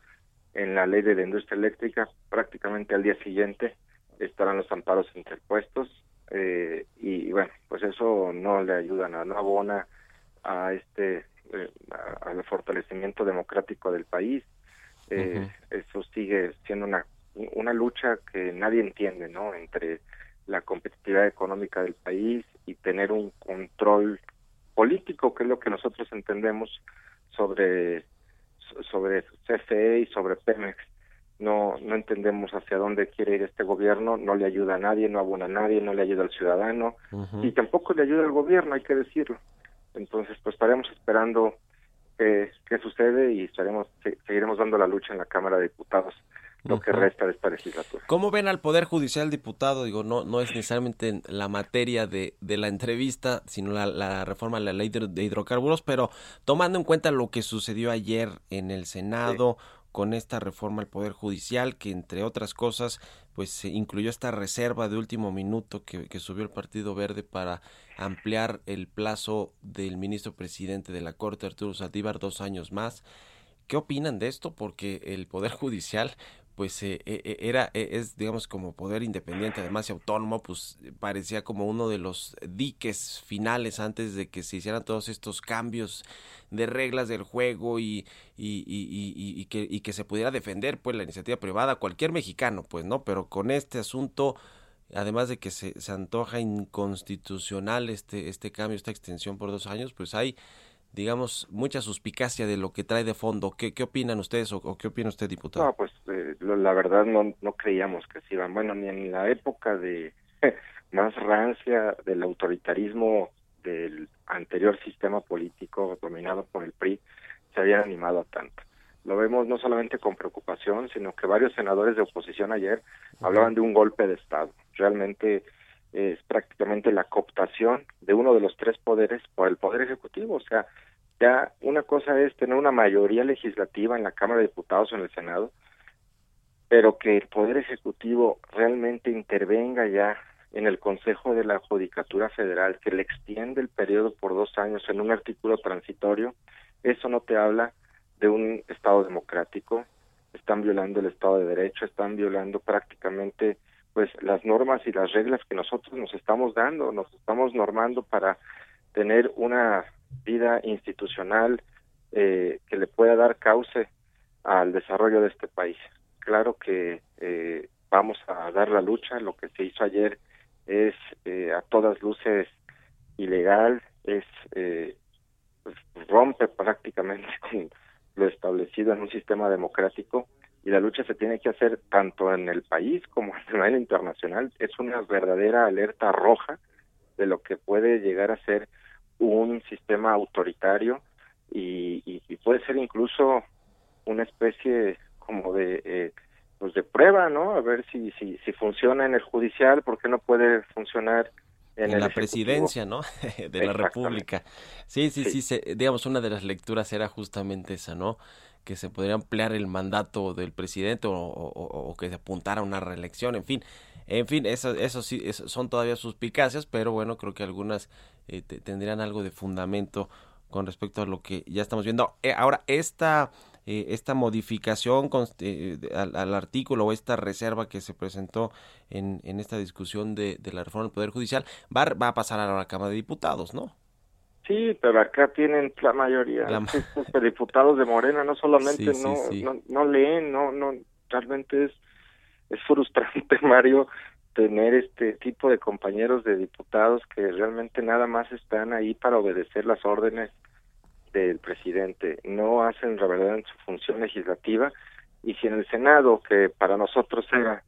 en la ley de la industria eléctrica, prácticamente al día siguiente estarán los amparos interpuestos eh, y, bueno, pues eso no le ayuda, no, no abona a este eh, al fortalecimiento democrático del país. Eh, uh -huh. Eso sigue siendo una una lucha que nadie entiende, ¿no? Entre la competitividad económica del país y tener un control político, que es lo que nosotros entendemos sobre sobre CFE y sobre Pemex. No, no entendemos hacia dónde quiere ir este gobierno, no le ayuda a nadie, no abona a nadie, no le ayuda al ciudadano uh -huh. y tampoco le ayuda al gobierno, hay que decirlo. Entonces, pues estaremos esperando qué, qué sucede y estaremos seguiremos dando la lucha en la Cámara de Diputados lo que resta de esta legislatura. ¿Cómo ven al Poder Judicial, diputado? Digo, no, no es necesariamente la materia de, de la entrevista, sino la, la, reforma a la ley de, de, hidrocarburos, pero tomando en cuenta lo que sucedió ayer en el Senado sí. con esta reforma al Poder Judicial, que entre otras cosas, pues se incluyó esta reserva de último minuto que, que subió el Partido Verde para ampliar el plazo del ministro presidente de la Corte, Arturo Saldívar, dos años más. ¿Qué opinan de esto? Porque el Poder Judicial pues eh, eh, eh, era es digamos como poder independiente además y autónomo pues parecía como uno de los diques finales antes de que se hicieran todos estos cambios de reglas del juego y que, y que se pudiera defender pues la iniciativa privada cualquier mexicano pues no pero con este asunto además de que se, se antoja inconstitucional este este cambio esta extensión por dos años pues hay digamos mucha suspicacia de lo que trae de fondo qué, qué opinan ustedes o, o qué opina usted diputado No, pues eh, lo- la verdad no, no creíamos que se iban. Bueno, ni en la época de más rancia del autoritarismo del anterior sistema político dominado por el PRI se habían animado a tanto. Lo vemos no solamente con preocupación, sino que varios senadores de oposición ayer hablaban de un golpe de Estado. Realmente es prácticamente la cooptación de uno de los tres poderes por el Poder Ejecutivo. O sea, ya una cosa es tener una mayoría legislativa en la Cámara de Diputados o en el Senado, pero que el Poder Ejecutivo realmente intervenga ya en el Consejo de la Judicatura Federal, que le extiende el periodo por dos años en un artículo transitorio, eso no te habla de un Estado democrático, están violando el Estado de Derecho, están violando prácticamente pues las normas y las reglas que nosotros nos estamos dando, nos estamos normando para tener una vida institucional eh, que le pueda dar cauce al desarrollo de este país. Claro que eh, vamos a dar la lucha, lo que se hizo ayer es eh, a todas luces ilegal, es eh, pues, rompe prácticamente con lo establecido en un sistema democrático y la lucha se tiene que hacer tanto en el país como a nivel internacional. Es una verdadera alerta roja de lo que puede llegar a ser un sistema autoritario y, y- y puede ser incluso una especie como de eh, pues de prueba, ¿no? A ver si si si funciona en el judicial, ¿por qué no puede funcionar en, en, el la ejecutivo? presidencia, ¿no? de la. República. Sí, sí, sí, Sí. se- digamos, una de las lecturas era justamente esa, ¿no? Que se podría ampliar el mandato del presidente o, que se apuntara a una reelección, en fin. En fin, eso, eso sí, eso son todavía suspicacias, pero bueno, creo que algunas eh, te- tendrían algo de fundamento con respecto a lo que ya estamos viendo. Eh, ahora, esta, eh, esta modificación const- eh, al, artículo o esta reserva que se presentó en, en esta discusión de, de la reforma del Poder Judicial va, va a pasar a la Cámara de Diputados, ¿no? Sí, pero acá tienen la mayoría La ma- de diputados de Morena, no solamente Sí, sí, no, sí. no no leen, no no realmente es es frustrante Mario tener este tipo de compañeros de diputados que realmente nada más están ahí para obedecer las órdenes del presidente, no hacen la verdad en su función legislativa y si en el Senado que para nosotros era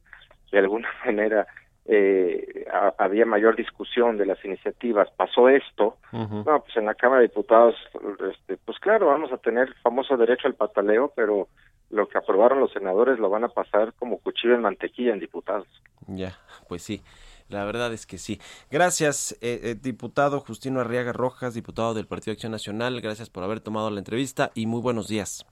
de alguna manera eh, ha- había mayor discusión de las iniciativas, pasó esto, no, pues en la Cámara de Diputados, este, pues claro, vamos a tener el famoso derecho al pataleo, pero lo que aprobaron los senadores lo van a pasar como cuchillo en mantequilla en diputados. Ya, pues sí, la verdad es que sí. Gracias, eh, eh, diputado Justino Arriaga Rojas, diputado del Partido Acción Nacional, gracias por haber tomado la entrevista y muy buenos días.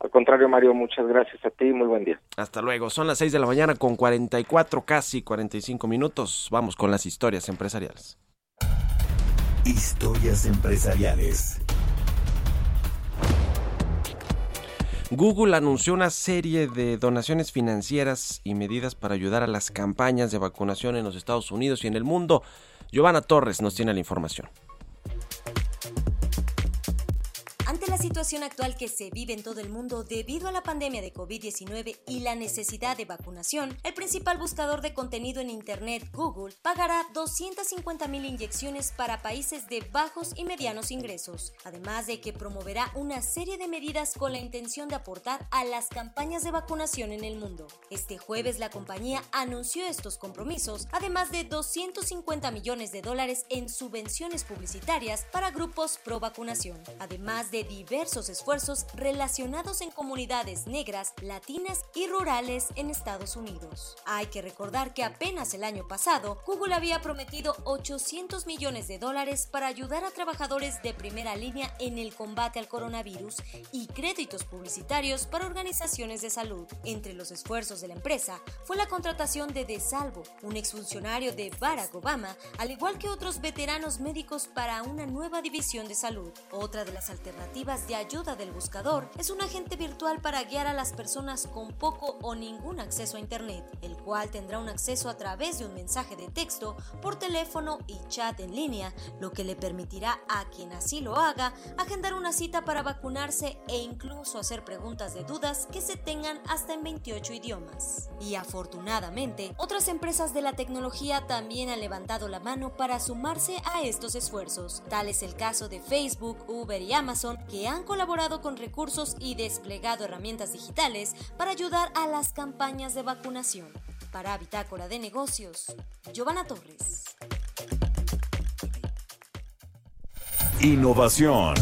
Al contrario, Mario, muchas gracias a ti y muy buen día. Hasta luego, son las 6 de la mañana con 44, casi 45 minutos. Vamos con las historias empresariales. Historias empresariales. Google anunció una serie de donaciones financieras y medidas para ayudar a las campañas de vacunación en los Estados Unidos y en el mundo. Giovanna Torres nos tiene la información. Situación actual que se vive en todo el mundo debido a la pandemia de COVID-19 y la necesidad de vacunación, el principal buscador de contenido en Internet, Google, pagará 250 mil inyecciones para países de bajos y medianos ingresos, además de que promoverá una serie de medidas con la intención de aportar a las campañas de vacunación en el mundo. Este jueves la compañía anunció estos compromisos, además de 250 millones de dólares en subvenciones publicitarias para grupos pro vacunación, además de diversos esfuerzos relacionados en comunidades negras, latinas y rurales en Estados Unidos. Hay que recordar que apenas el año pasado, Google había prometido 800 millones de dólares para ayudar a trabajadores de primera línea en el combate al coronavirus y créditos publicitarios para organizaciones de salud. Entre los esfuerzos de la empresa fue la contratación de De Salvo, un exfuncionario de Barack Obama, al igual que otros veteranos médicos para una nueva división de salud. Otra de las alternativas de ayuda del buscador es un agente virtual para guiar a las personas con poco o ningún acceso a Internet, el cual tendrá un acceso a través de un mensaje de texto, por teléfono y chat en línea, lo que le permitirá a quien así lo haga agendar una cita para vacunarse e incluso hacer preguntas de dudas que se tengan hasta en 28 idiomas. Y afortunadamente, otras empresas de la tecnología también han levantado la mano para sumarse a estos esfuerzos. Tal es el caso de Facebook, Uber y Amazon, que han colaborado con recursos y desplegado herramientas digitales para ayudar a las campañas de vacunación. Para Bitácora de Negocios, Giovanna Torres. Innovación.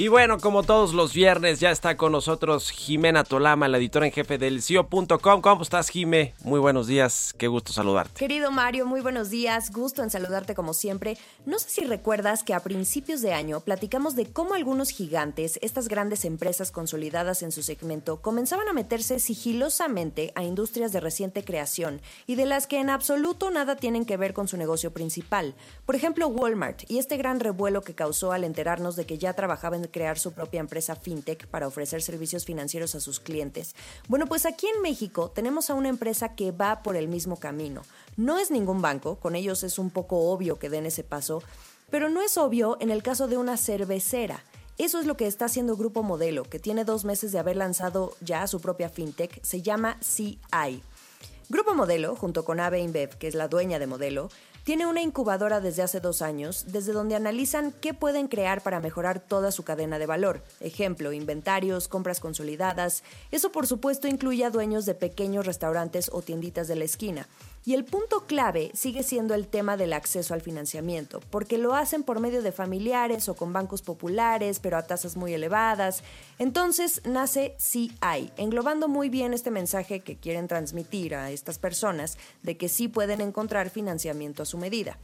Y bueno, como todos los viernes, ya está con nosotros Jimena Tolama, la editora en jefe del CIO.com. ¿Cómo estás, Jime? Muy buenos días, qué gusto saludarte. Querido Mario, muy buenos días, gusto en saludarte como siempre. No sé si recuerdas que a principios de año platicamos de cómo algunos gigantes, estas grandes empresas consolidadas en su segmento, comenzaban a meterse sigilosamente a industrias de reciente creación y de las que en absoluto nada tienen que ver con su negocio principal. Por ejemplo, Walmart y este gran revuelo que causó al enterarnos de que ya trabajaba en crear su propia empresa fintech para ofrecer servicios financieros a sus clientes. Bueno, pues aquí en México tenemos a una empresa que va por el mismo camino. No es ningún banco, con ellos es un poco obvio que den ese paso, pero no es obvio en el caso de una cervecera. Eso es lo que está haciendo Grupo Modelo, que tiene dos meses de haber lanzado ya su propia fintech, se llama CI. Grupo Modelo, junto con AB InBev, que es la dueña de Modelo, tiene una incubadora desde hace dos años, desde donde analizan qué pueden crear para mejorar toda su cadena de valor. Ejemplo, inventarios, compras consolidadas. Eso por supuesto incluye a dueños de pequeños restaurantes o tienditas de la esquina. Y el punto clave sigue siendo el tema del acceso al financiamiento, porque lo hacen por medio de familiares o con bancos populares, pero a tasas muy elevadas. Entonces nace CI, englobando muy bien este mensaje que quieren transmitir a estas personas de que sí pueden encontrar financiamiento a su medida.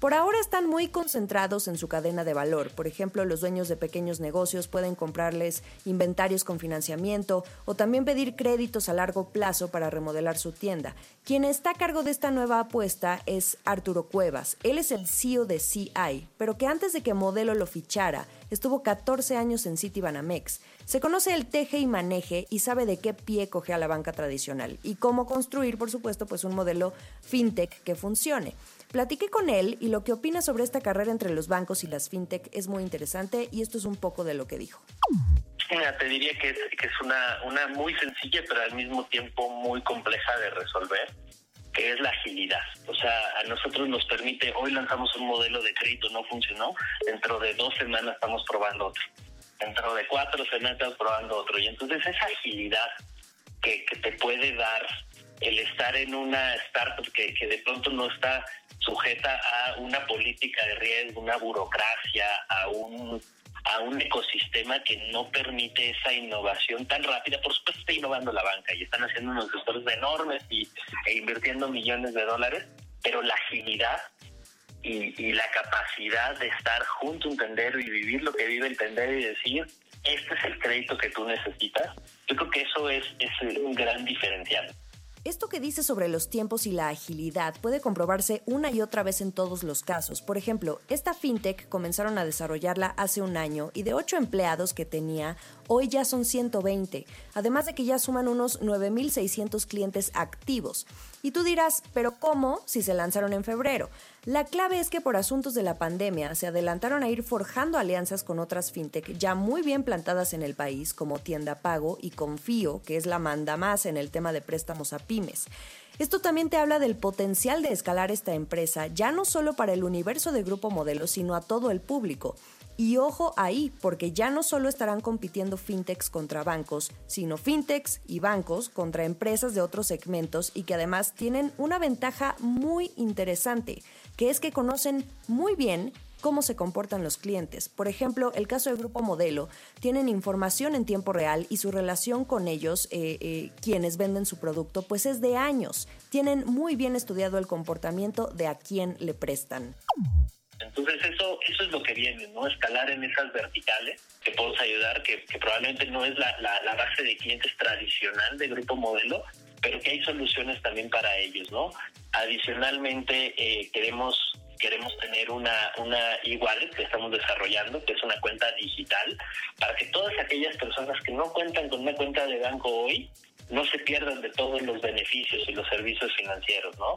Por ahora están muy concentrados en su cadena de valor. Por ejemplo, los dueños de pequeños negocios pueden comprarles inventarios con financiamiento o también pedir créditos a largo plazo para remodelar su tienda. Quien está a cargo de esta nueva apuesta es Arturo Cuevas. Él es el CEO de CI, pero que antes de que Modelo lo fichara, estuvo 14 años en Citibanamex. Se conoce el teje y maneje y sabe de qué pie coge a la banca tradicional y cómo construir, por supuesto, pues un modelo fintech que funcione. Platiqué con él y lo que opina sobre esta carrera entre los bancos y las fintech es muy interesante y esto es un poco de lo que dijo. Mira, te diría que es, que es una, una muy sencilla, pero al mismo tiempo muy compleja de resolver, que es la agilidad. O sea, a nosotros nos permite, hoy lanzamos un modelo de crédito, no funcionó, dentro de dos semanas estamos probando otro, dentro de cuatro semanas estamos probando otro. Y entonces esa agilidad que, que te puede dar el estar en una startup que, de pronto no está sujeta a una política de riesgo, una burocracia, a un a un ecosistema que no permite esa innovación tan rápida. Por supuesto está innovando la banca y están haciendo unos gestores enormes y, e invirtiendo millones de dólares, pero la agilidad y, y, la capacidad de estar junto a un tendero y vivir lo que vive el tendero y decir, este es el crédito que tú necesitas, yo creo que eso es, es un gran diferencial. Esto que dice sobre los tiempos y la agilidad puede comprobarse una y otra vez en todos los casos. Por ejemplo, esta fintech comenzaron a desarrollarla hace un año y de 8 empleados que tenía, hoy ya son 120, además de que ya suman unos 9.600 clientes activos. Y tú dirás, ¿pero cómo si se lanzaron en febrero? La clave es que por asuntos de la pandemia se adelantaron a ir forjando alianzas con otras fintech ya muy bien plantadas en el país, como Tienda Pago y Confío, que es la manda más en el tema de préstamos a pymes. Esto también te habla del potencial de escalar esta empresa, ya no solo para el universo de Grupo Modelo, sino a todo el público. Y ojo ahí, porque ya no solo estarán compitiendo fintechs contra bancos, sino fintechs y bancos contra empresas de otros segmentos y que además tienen una ventaja muy interesante, que es que conocen muy bien cómo se comportan los clientes. Por ejemplo, el caso del Grupo Modelo, tienen información en tiempo real y su relación con ellos, eh, eh, quienes venden su producto, pues es de años. Tienen muy bien estudiado el comportamiento de a quién le prestan. Entonces eso eso es lo que viene, ¿no? Escalar en esas verticales que podemos ayudar, que, que probablemente no es la, la, la, base de clientes tradicional de Grupo Modelo, pero que hay soluciones también para ellos, ¿no? Adicionalmente, eh, queremos queremos tener una, una e-wallet que estamos desarrollando, que es una cuenta digital, para que todas aquellas personas que no cuentan con una cuenta de banco hoy, no se pierdan de todos los beneficios y los servicios financieros, ¿no?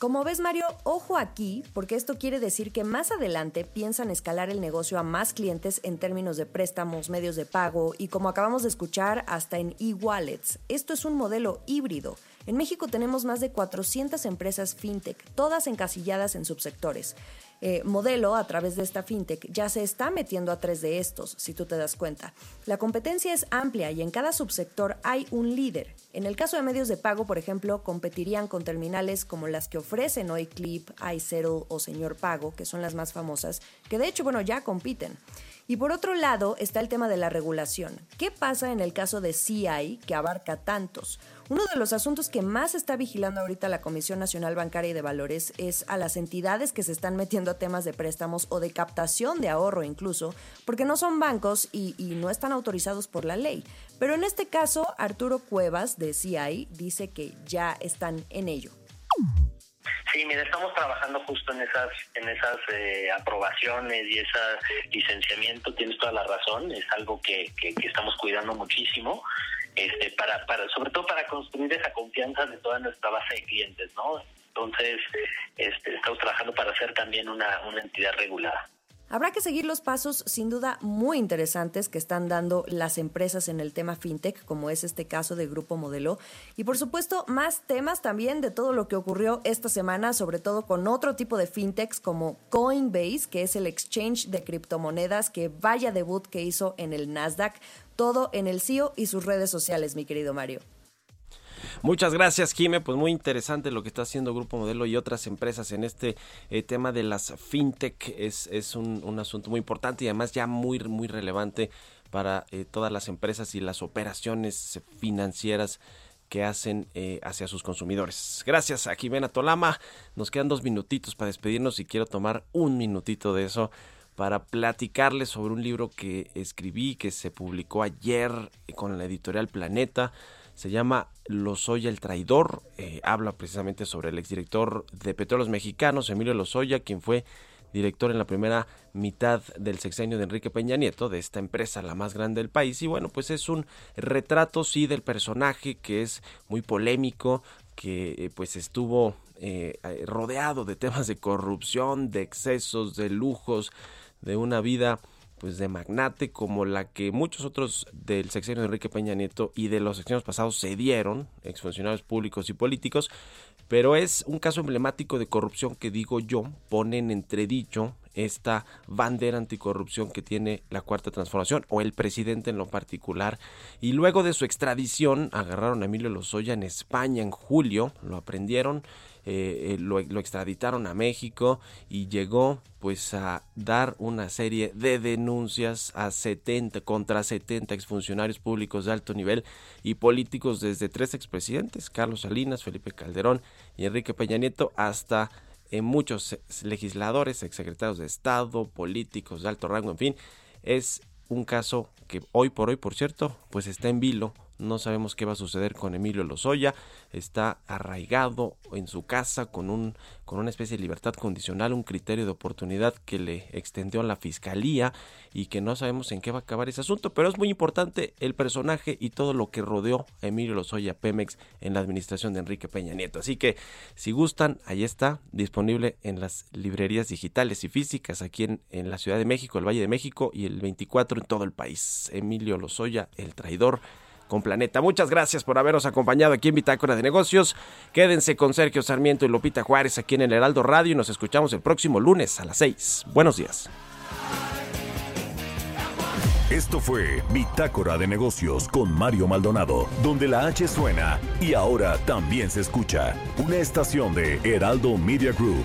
Como ves, Mario, ojo aquí, porque esto quiere decir que más adelante piensan escalar el negocio a más clientes en términos de préstamos, medios de pago y, como acabamos de escuchar, hasta en e-wallets. Esto es un modelo híbrido. En México tenemos más de 400 empresas fintech, todas encasilladas en subsectores. Eh, modelo a través de esta fintech ya se está metiendo a tres de estos, si tú te das cuenta. La competencia es amplia y en cada subsector hay un líder. En el caso de medios de pago, por ejemplo, competirían con terminales como las que ofrecen hoy Clip, iSettle o Señor Pago, que son las más famosas, que de hecho, bueno, ya compiten. Y por otro lado está el tema de la regulación. ¿Qué pasa en el caso de CI, que abarca tantos? Uno de los asuntos que más está vigilando ahorita la Comisión Nacional Bancaria y de Valores es a las entidades que se están metiendo a temas de préstamos o de captación de ahorro incluso, porque no son bancos y, y no están autorizados por la ley. Pero en este caso, Arturo Cuevas de CI dice que ya están en ello. Sí, mira, estamos trabajando justo en esas, en esas eh, aprobaciones y ese licenciamiento. Tienes toda la razón. Es algo que, que, que, estamos cuidando muchísimo, este, para, para, sobre todo para construir esa confianza de toda nuestra base de clientes, ¿no? Entonces, este, estamos trabajando para ser también una, una entidad regulada. Habrá que seguir los pasos sin duda muy interesantes que están dando las empresas en el tema fintech, como es este caso de Grupo Modelo. Y por supuesto, más temas también de todo lo que ocurrió esta semana, sobre todo con otro tipo de fintechs como Coinbase, que es el exchange de criptomonedas que vaya debut que hizo en el Nasdaq. Todo en el CEO y sus redes sociales, mi querido Mario. Muchas gracias, Jime. Pues muy interesante lo que está haciendo Grupo Modelo y otras empresas en este eh, tema de las fintech. Es, es un, un, asunto muy importante y además ya muy, muy relevante para eh, todas las empresas y las operaciones financieras que hacen eh, hacia sus consumidores. Gracias a Jimena Tolama. Nos quedan dos minutitos para despedirnos y quiero tomar un minutito de eso para platicarles sobre un libro que escribí, que se publicó ayer con la editorial Planeta se llama Lozoya el traidor, eh, habla precisamente sobre el exdirector de Petróleos Mexicanos, Emilio Lozoya, quien fue director en la primera mitad del sexenio de Enrique Peña Nieto, de esta empresa, la más grande del país. Y bueno, pues es un retrato, sí, del personaje que es muy polémico, que eh, pues estuvo eh, rodeado de temas de corrupción, de excesos, de lujos, de una vida pues de magnate como la que muchos otros del sexenio de Enrique Peña Nieto y de los sexenios pasados se dieron, exfuncionarios públicos y políticos, pero es un caso emblemático de corrupción que digo yo pone en entredicho esta bandera anticorrupción que tiene la cuarta transformación o el presidente en lo particular. Y luego de su extradición agarraron a Emilio Lozoya en España en julio, lo aprendieron eh, eh, lo, extraditaron a México y llegó pues a dar una serie de denuncias a 70 contra 70 exfuncionarios públicos de alto nivel y políticos desde tres expresidentes, Carlos Salinas, Felipe Calderón y Enrique Peña Nieto hasta eh, muchos legisladores, exsecretarios de Estado, políticos de alto rango, en fin, es un caso que hoy por hoy, por cierto, pues está en vilo no sabemos qué va a suceder con Emilio Lozoya. Está arraigado en su casa con, un, con una especie de libertad condicional, un criterio de oportunidad que le extendió a la fiscalía y que no sabemos en qué va a acabar ese asunto. Pero es muy importante el personaje y todo lo que rodeó a Emilio Lozoya Pemex en la administración de Enrique Peña Nieto. Así que si gustan, ahí está, disponible en las librerías digitales y físicas aquí en, en la Ciudad de México, el Valle de México y el 24 en todo el país. Emilio Lozoya, el traidor con Planeta. Muchas gracias por habernos acompañado aquí en Bitácora de Negocios. Quédense con Sergio Sarmiento y Lupita Juárez aquí en el Heraldo Radio y nos escuchamos el próximo lunes a las 6. Buenos días. Esto fue Bitácora de Negocios con Mario Maldonado, donde la H suena y ahora también se escucha. Una estación de Heraldo Media Group.